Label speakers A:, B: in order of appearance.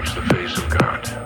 A: touch the face of God.